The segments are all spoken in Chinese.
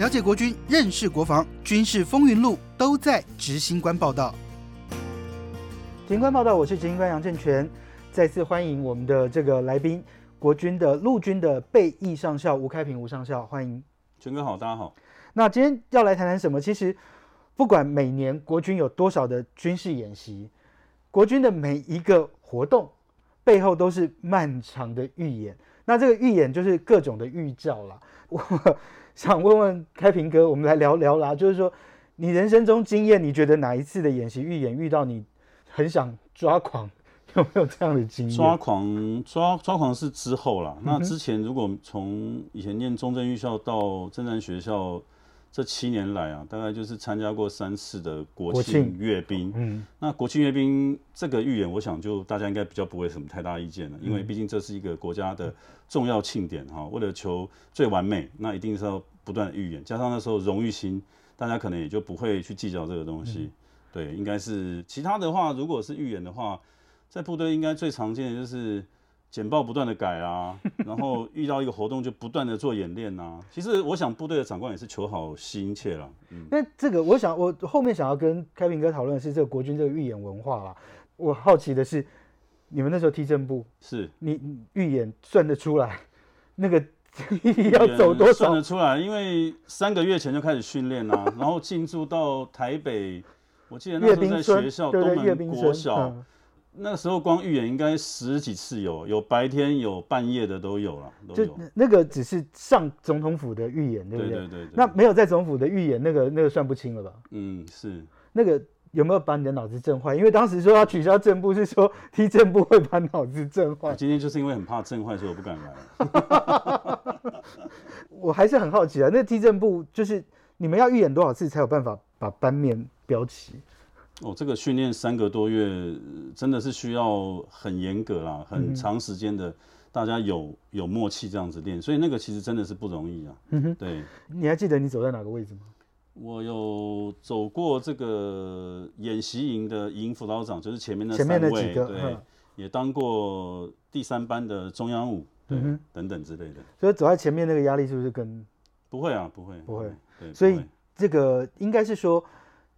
了解国军，认识国防，军事风云录都在执行官报道。执行官报道，我是执行官杨正全，再次欢迎我们的这个来宾，国军的陆军的备役上校吴开平吴上校，欢迎。全哥好，大家好。那今天要来谈谈什么？其实不管每年国军有多少的军事演习，国军的每一个活动背后都是漫长的预演。那这个预演就是各种的预兆啦。我想问问开平哥，我们来聊聊啦。就是说，你人生中经验，你觉得哪一次的演习预演遇到你很想抓狂？有没有这样的经验？抓狂抓抓狂是之后啦。那之前如果从以前念中正预校到正战学校。这七年来啊，大概就是参加过三次的国庆阅兵。嗯，那国庆阅兵这个预演，我想就大家应该比较不会什么太大意见了，因为毕竟这是一个国家的重要庆典哈。为了求最完美，那一定是要不断的预演，加上那时候荣誉心，大家可能也就不会去计较这个东西。对，应该是其他的话，如果是预演的话，在部队应该最常见的就是。简报不断的改啊，然后遇到一个活动就不断的做演练呐。其实我想部队的长官也是求好心切了。嗯，那这个我想我后面想要跟开平哥讨论的是这个国军这个预演文化啦。我好奇的是，你们那时候踢正步是你预演算得出来那个 要走多少？算得出来，因为三个月前就开始训练啦，然后进驻到台北，我记得那时候在学校东门国小。那时候光预演应该十几次有，有白天有半夜的都有了，就那个只是上总统府的预演，对不对？对对对。那没有在总统府的预演，那个那个算不清了吧？嗯，是。那个有没有把你的脑子震坏？因为当时说要取消正步，是说踢正部会把脑子震坏。今天就是因为很怕震坏，所以我不敢来。我还是很好奇啊，那踢正部就是你们要预演多少次才有办法把班面标齐？哦，这个训练三个多月，真的是需要很严格啦，很长时间的，大家有有默契这样子练，所以那个其实真的是不容易啊。嗯哼，对。你还记得你走在哪个位置吗？我有走过这个演习营的营辅导长，就是前面的前面的几个，对，也当过第三班的中央五，对，等等之类的。所以走在前面那个压力是不是跟？不会啊，不会，不会。对，所以这个应该是说。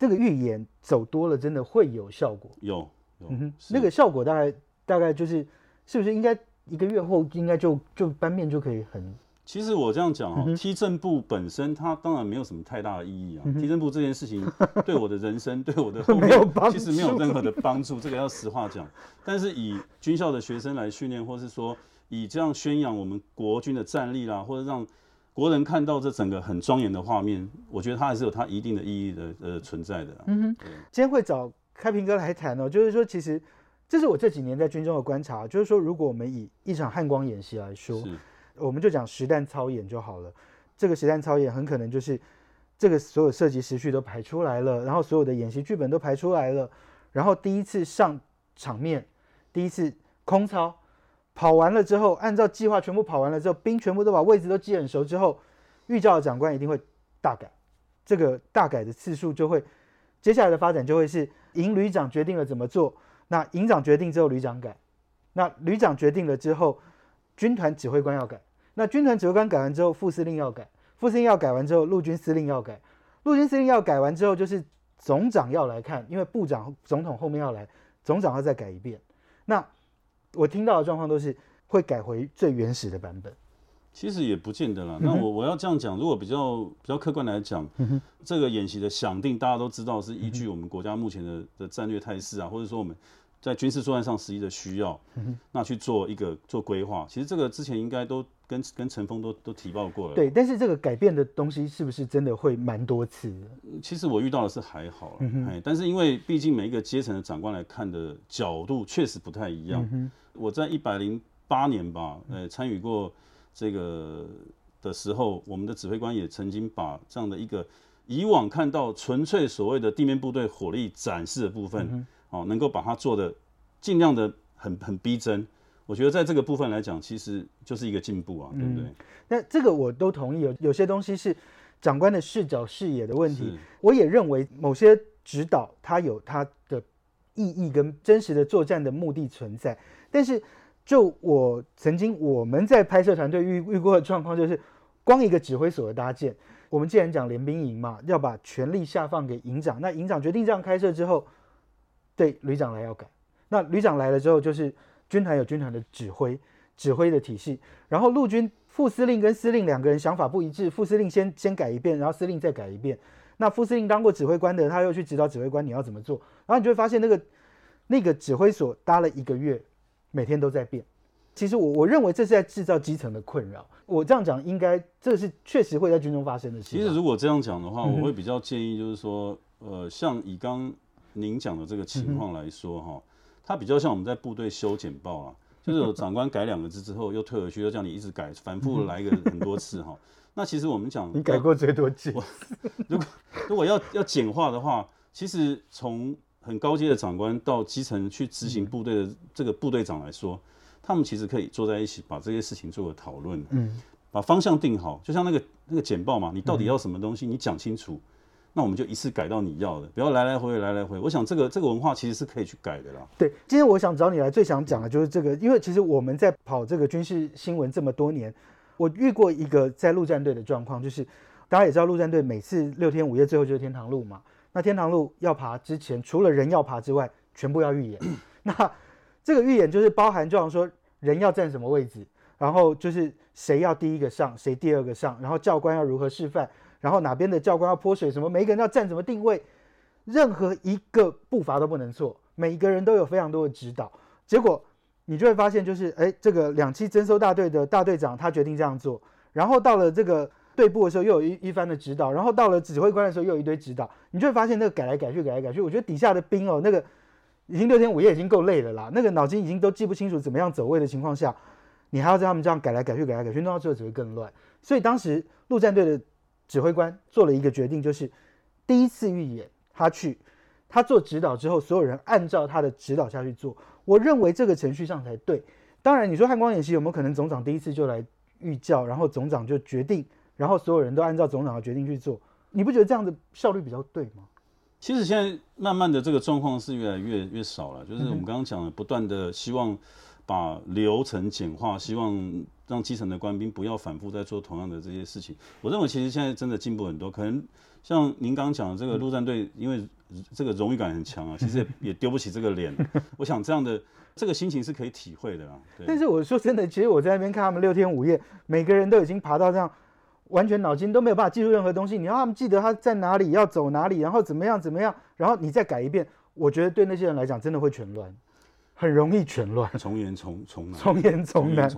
这个预演走多了，真的会有效果。有，有，那个效果大概大概就是，是不是应该一个月后应该就就班面就可以很？其实我这样讲哦，踢正步本身它当然没有什么太大的意义啊。踢正步这件事情 对我的人生对我的 没有帮其实没有任何的帮助，这个要实话讲。但是以军校的学生来训练，或是说以这样宣扬我们国军的战力啦，或者让。国人看到这整个很庄严的画面，我觉得它还是有它一定的意义的呃存在的。嗯哼，今天会找开平哥来谈哦，就是说其实这是我这几年在军中的观察，就是说如果我们以一场汉光演习来说，我们就讲实弹操演就好了。这个实弹操演很可能就是这个所有射击时序都排出来了，然后所有的演习剧本都排出来了，然后第一次上场面，第一次空操。跑完了之后，按照计划全部跑完了之后，兵全部都把位置都记很熟之后，预兆的长官一定会大改，这个大改的次数就会，接下来的发展就会是营旅长决定了怎么做，那营长决定之后旅长改，那旅长决定了之后，军团指挥官要改，那军团指挥官改完之后，副司令要改，副司令要改完之后，陆军司令要改，陆军司令要改完之后，就是总长要来看，因为部长、总统后面要来，总长要再改一遍，那。我听到的状况都是会改回最原始的版本，其实也不见得啦。那我我要这样讲，如果比较比较客观来讲，这个演习的想定，大家都知道是依据我们国家目前的的战略态势啊，或者说我们在军事作战上实际的需要，那去做一个做规划。其实这个之前应该都跟跟陈峰都都提报过了。对，但是这个改变的东西是不是真的会蛮多次？其实我遇到的是还好了，哎，但是因为毕竟每一个阶层的长官来看的角度确实不太一样。嗯我在一百零八年吧，呃，参与过这个的时候，我们的指挥官也曾经把这样的一个以往看到纯粹所谓的地面部队火力展示的部分，哦，能够把它做的尽量的很很逼真。我觉得在这个部分来讲，其实就是一个进步啊，对不对？那这个我都同意，有有些东西是长官的视角视野的问题。我也认为某些指导它有它的意义跟真实的作战的目的存在。但是，就我曾经我们在拍摄团队遇遇过的状况，就是光一个指挥所的搭建，我们既然讲联兵营嘛，要把权力下放给营长，那营长决定这样开设之后，对旅长来要改。那旅长来了之后，就是军团有军团的指挥指挥的体系，然后陆军副司令跟司令两个人想法不一致，副司令先先改一遍，然后司令再改一遍。那副司令当过指挥官的，他又去指导指挥官你要怎么做，然后你就会发现那个那个指挥所搭了一个月，每天都在变。其实我我认为这是在制造基层的困扰。我这样讲，应该这是确实会在军中发生的事。其实如果这样讲的话，我会比较建议就是说，呃，像以刚您讲的这个情况来说哈，它比较像我们在部队修简报啊，就是有长官改两个字之后又退回去，又叫你一直改，反复来个很多次哈。那其实我们讲，你改过最多次。如果如果要要简化的话，其实从很高阶的长官到基层去执行部队的这个部队长来说。他们其实可以坐在一起，把这些事情做个讨论，嗯，把方向定好，就像那个那个简报嘛，你到底要什么东西，你讲清楚，那我们就一次改到你要的，不要来来回回来来回。我想这个这个文化其实是可以去改的啦。对，今天我想找你来，最想讲的就是这个，因为其实我们在跑这个军事新闻这么多年，我遇过一个在陆战队的状况，就是大家也知道，陆战队每次六天五夜最后就是天堂路嘛，那天堂路要爬之前，除了人要爬之外，全部要预演。那这个预演就是包含，就像说人要站什么位置，然后就是谁要第一个上，谁第二个上，然后教官要如何示范，然后哪边的教官要泼水什么，每个人要站什么定位，任何一个步伐都不能错，每一个人都有非常多的指导。结果你就会发现，就是哎，这个两栖征收大队的大队长他决定这样做，然后到了这个队部的时候又有一一番的指导，然后到了指挥官的时候又有一堆指导，你就会发现那个改来改去，改来改去，我觉得底下的兵哦，那个。已经六天五夜，已经够累了啦。那个脑筋已经都记不清楚怎么样走位的情况下，你还要在他们这样改来改去、改来改去，弄到最后只会更乱。所以当时陆战队的指挥官做了一个决定，就是第一次预演他去，他做指导之后，所有人按照他的指导下去做。我认为这个程序上才对。当然，你说汉光演习有没有可能总长第一次就来预教，然后总长就决定，然后所有人都按照总长的决定去做？你不觉得这样的效率比较对吗？其实现在慢慢的这个状况是越来越越少了，就是我们刚刚讲的，不断的希望把流程简化，希望让基层的官兵不要反复在做同样的这些事情。我认为其实现在真的进步很多，可能像您刚刚讲的这个陆战队，因为这个荣誉感很强啊，其实也丢不起这个脸。我想这样的这个心情是可以体会的啦。但是我说真的，其实我在那边看他们六天五夜，每个人都已经爬到这样。完全脑筋都没有办法记住任何东西，你要他们记得他在哪里，要走哪里，然后怎么样怎么样，然后你再改一遍，我觉得对那些人来讲真的会全乱，很容易全乱，从严从从难，从严从难，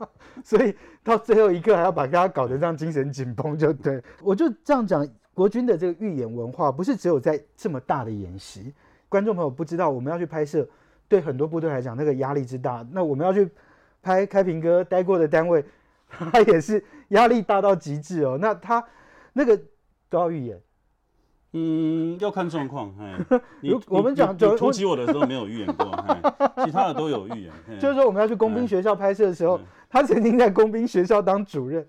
所以到最后一刻还要把大家搞得这样精神紧绷，就对。我就这样讲，国军的这个预演文化不是只有在这么大的演习，观众朋友不知道，我们要去拍摄，对很多部队来讲那个压力之大，那我们要去拍开平哥待过的单位。他也是压力大到极致哦，那他那个都要预演，嗯，要看状况。哎，你我们讲突袭我的时候没有预演过，其他的都有预演。就是说我们要去工兵学校拍摄的时候，他曾经在工兵学校当主任，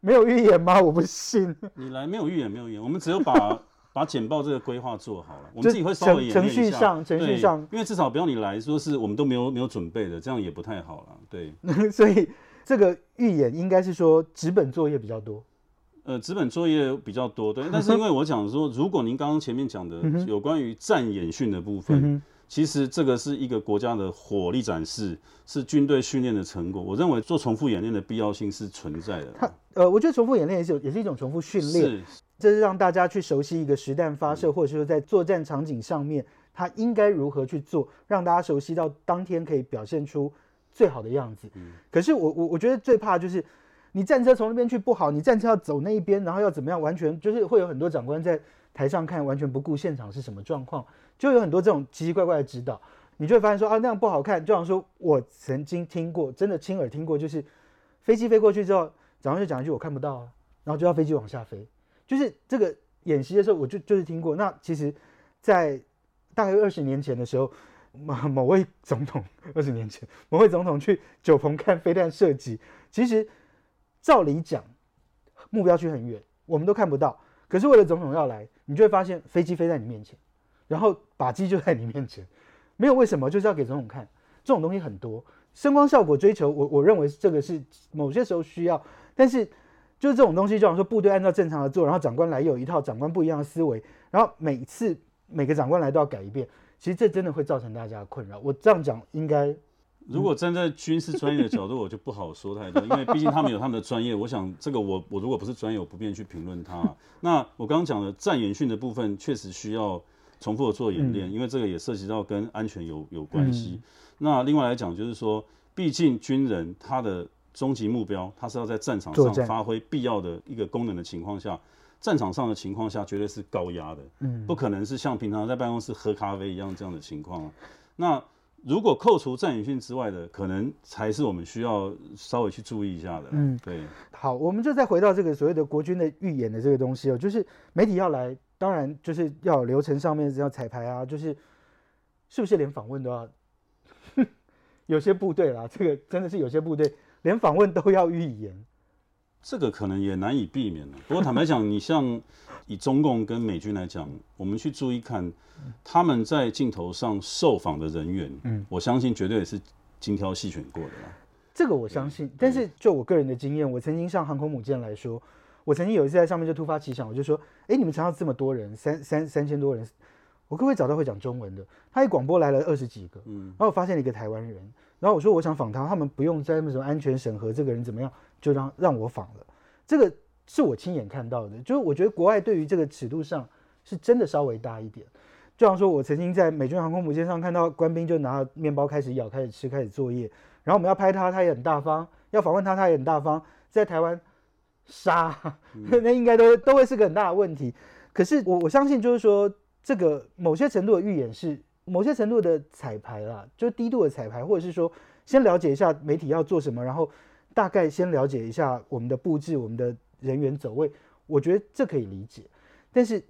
没有预演吗？我不信。你来没有预演，没有预演，我们只有把 把简报这个规划做好了，我们自己会稍微程序上程序上，因为至少不要你来说是我们都没有没有准备的，这样也不太好了。对，所以。这个预演应该是说纸本作业比较多，呃，纸本作业比较多，对。但是 因为我讲说，如果您刚刚前面讲的有关于战演训的部分，其实这个是一个国家的火力展示，是军队训练的成果。我认为做重复演练的必要性是存在的。它呃，我觉得重复演练也是也是一种重复训练，这是让大家去熟悉一个实弹发射，或者是说在作战场景上面，它应该如何去做，让大家熟悉到当天可以表现出。最好的样子，可是我我我觉得最怕就是你战车从那边去不好，你战车要走那一边，然后要怎么样，完全就是会有很多长官在台上看，完全不顾现场是什么状况，就有很多这种奇奇怪怪的指导，你就会发现说啊那样不好看。就像说我曾经听过，真的亲耳听过，就是飞机飞过去之后，长官就讲一句我看不到啊，然后就要飞机往下飞，就是这个演习的时候我就就是听过。那其实，在大概二十年前的时候。某某位总统二十年前，某位总统去九鹏看飞弹射击，其实照理讲，目标区很远，我们都看不到。可是为了总统要来，你就会发现飞机飞在你面前，然后靶机就在你面前，没有为什么，就是要给总统看。这种东西很多，声光效果追求，我我认为这个是某些时候需要，但是就是这种东西，就好像说部队按照正常的做，然后长官来有一套长官不一样的思维，然后每次每个长官来都要改一遍，其实这真的会造成大家的困扰。我这样讲应该，如果站在军事专业的角度，我就不好说太多，因为毕竟他们有他们的专业。我想这个我我如果不是专业，我不便去评论他。那我刚刚讲的战演训的部分，确实需要重复的做演练，因为这个也涉及到跟安全有有关系。那另外来讲，就是说，毕竟军人他的。终极目标，他是要在战场上发挥必要的一个功能的情况下，战场上的情况下绝对是高压的，嗯，不可能是像平常在办公室喝咖啡一样这样的情况。那如果扣除战演训之外的，可能才是我们需要稍微去注意一下的。嗯，对。好，我们就再回到这个所谓的国军的预演的这个东西哦，就是媒体要来，当然就是要流程上面要彩排啊，就是是不是连访问都要？有些部队啦，这个真的是有些部队。连访问都要预言，这个可能也难以避免了。不过坦白讲，你像以中共跟美军来讲，我们去注意看他们在镜头上受访的人员，嗯，我相信绝对也是精挑细选过的啦。这个我相信。但是就我个人的经验，我曾经上航空母舰来说，我曾经有一次在上面就突发奇想，我就说：哎，你们船上这么多人，三三三千多人，我可不可以找到会讲中文的？他一广播来了二十几个，嗯，然后我发现了一个台湾人。然后我说我想访他，他们不用在那什么安全审核，这个人怎么样，就让让我访了。这个是我亲眼看到的，就是我觉得国外对于这个尺度上是真的稍微大一点。就像说我曾经在美军航空母舰上看到官兵就拿面包开始咬、开始吃、开始作业，然后我们要拍他，他也很大方；要访问他，他也很大方。在台湾杀，那应该都都会是个很大的问题。可是我我相信，就是说这个某些程度的预演是。某些程度的彩排啦，就低度的彩排，或者是说先了解一下媒体要做什么，然后大概先了解一下我们的布置、我们的人员走位，我觉得这可以理解。但是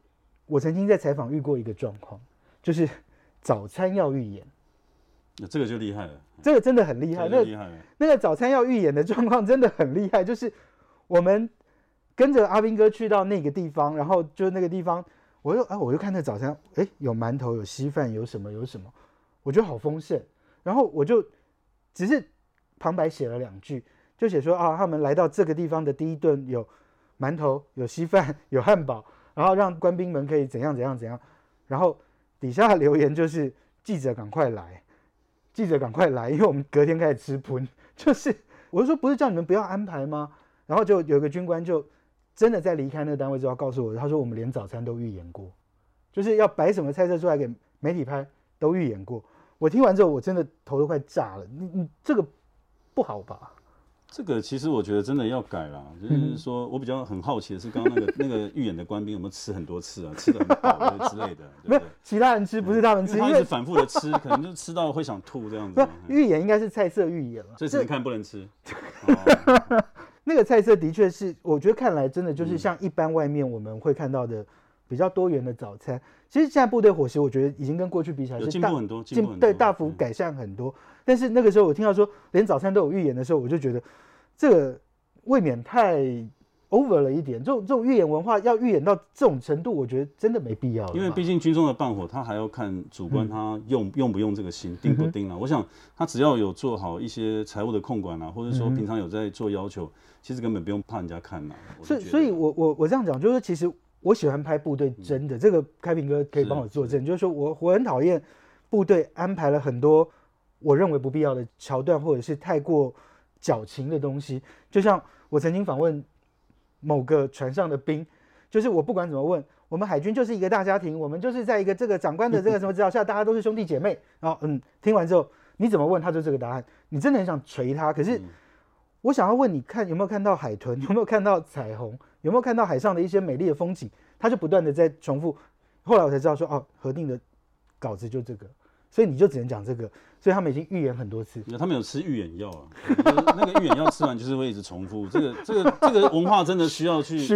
我曾经在采访遇过一个状况，就是早餐要预演，那这个就厉害了，这个真的很厉害。那那个早餐要预演的状况真的很厉害，就是我们跟着阿斌哥去到那个地方，然后就那个地方。我又啊，我又看那早餐，哎，有馒头，有稀饭，有什么有什么，我觉得好丰盛。然后我就只是旁白写了两句，就写说啊，他们来到这个地方的第一顿有馒头，有稀饭，有汉堡，然后让官兵们可以怎样怎样怎样。然后底下留言就是记者赶快来，记者赶快来，因为我们隔天开始吃喷。就是我就说不是叫你们不要安排吗？然后就有个军官就。真的在离开那个单位之后，告诉我，他说我们连早餐都预演过，就是要摆什么菜色出来给媒体拍，都预演过。我听完之后，我真的头都快炸了。你你这个不好吧？这个其实我觉得真的要改了。就是说我比较很好奇的是，刚刚那个 那个预演的官兵有没有吃很多次啊？吃的很饱之类的？没有，其他人吃不是他们吃，因为反复的吃，可能就吃到会想吐这样子。预演应该是菜色预演了，所以只能看不能吃。那个菜色的确是，我觉得看来真的就是像一般外面我们会看到的比较多元的早餐。其实现在部队伙食，我觉得已经跟过去比起来是进步很多，进对大幅改善很多。但是那个时候我听到说连早餐都有预言的时候，我就觉得这个未免太 over 了一点。这种这种预演文化要预演到这种程度，我觉得真的没必要。因为毕竟军中的办火，他还要看主观他用用不用这个心，定不定啊。我想他只要有做好一些财务的控管啊，或者说平常有在做要求。其实根本不用怕人家看呐，所以，所以我我我这样讲，就是其实我喜欢拍部队真的，这个开平哥可以帮我作证，就是说我我很讨厌部队安排了很多我认为不必要的桥段，或者是太过矫情的东西。就像我曾经访问某个船上的兵，就是我不管怎么问，我们海军就是一个大家庭，我们就是在一个这个长官的这个什么指导下，大家都是兄弟姐妹。然后，嗯，听完之后你怎么问他就这个答案，你真的很想锤他，可是。我想要问你看有没有看到海豚，有没有看到彩虹，有没有看到海上的一些美丽的风景？他就不断的在重复。后来我才知道说，哦，核定的稿子就这个，所以你就只能讲这个。所以他们已经预言很多次。他们有吃预演药啊，那个 预演药吃完就是会一直重复。这个这个这个文化真的需要去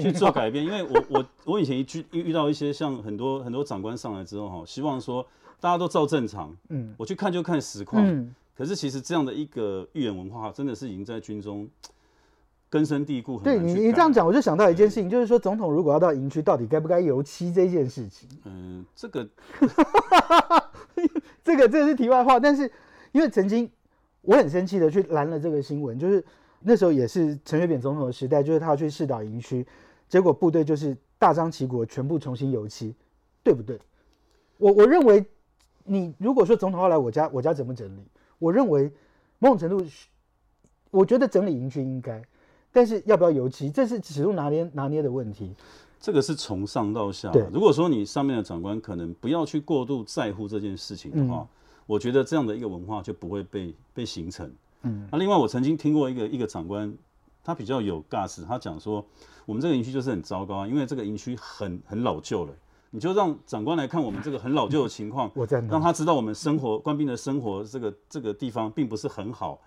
去做改变。因为我我我以前一遇遇到一些像很多很多长官上来之后哈，希望说大家都照正常。嗯，我去看就看实况。嗯。可是，其实这样的一个预言文化，真的是已经在军中根深蒂固。对你，你这样讲，我就想到一件事情，就是说，总统如果要到营区，到底该不该油漆这件事情？嗯，这个，这个这个是题外话。但是，因为曾经我很生气的去拦了这个新闻，就是那时候也是陈水扁总统的时代，就是他要去试导营区，结果部队就是大张旗鼓全部重新油漆，对不对？我我认为，你如果说总统要来我家，我家怎么整理？我认为某种程度，我觉得整理营区应该，但是要不要油漆，这是尺度拿捏拿捏的问题。这个是从上到下。如果说你上面的长官可能不要去过度在乎这件事情的话，我觉得这样的一个文化就不会被被形成。嗯，那另外我曾经听过一个一个长官，他比较有 gas，他讲说我们这个营区就是很糟糕啊，因为这个营区很很老旧了，你就让长官来看我们这个很老旧的情况，让他知道我们生活官兵的生活这个这个地方并不是很好，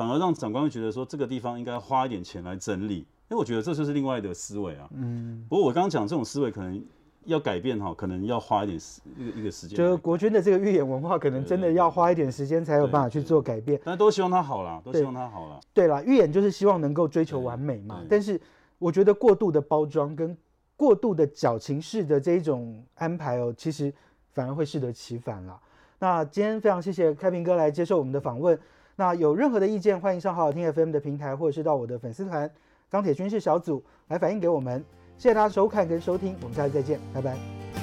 反而让长官会觉得说这个地方应该花一点钱来整理。因为我觉得这就是另外的思维啊。嗯。不过我刚刚讲这种思维可能要改变哈，可能要花一点时一个一个时间。就是国军的这个预演文化，可能真的要花一点时间才有办法去做改变。但都希望他好啦，都希望他好了。对啦，预演就是希望能够追求完美嘛。但是我觉得过度的包装跟过度的矫情式的这一种安排哦，其实反而会适得其反了。那今天非常谢谢开平哥来接受我们的访问。那有任何的意见，欢迎上好好听 FM 的平台，或者是到我的粉丝团。钢铁军事小组来反映给我们，谢谢大家收看跟收听，我们下次再见，拜拜。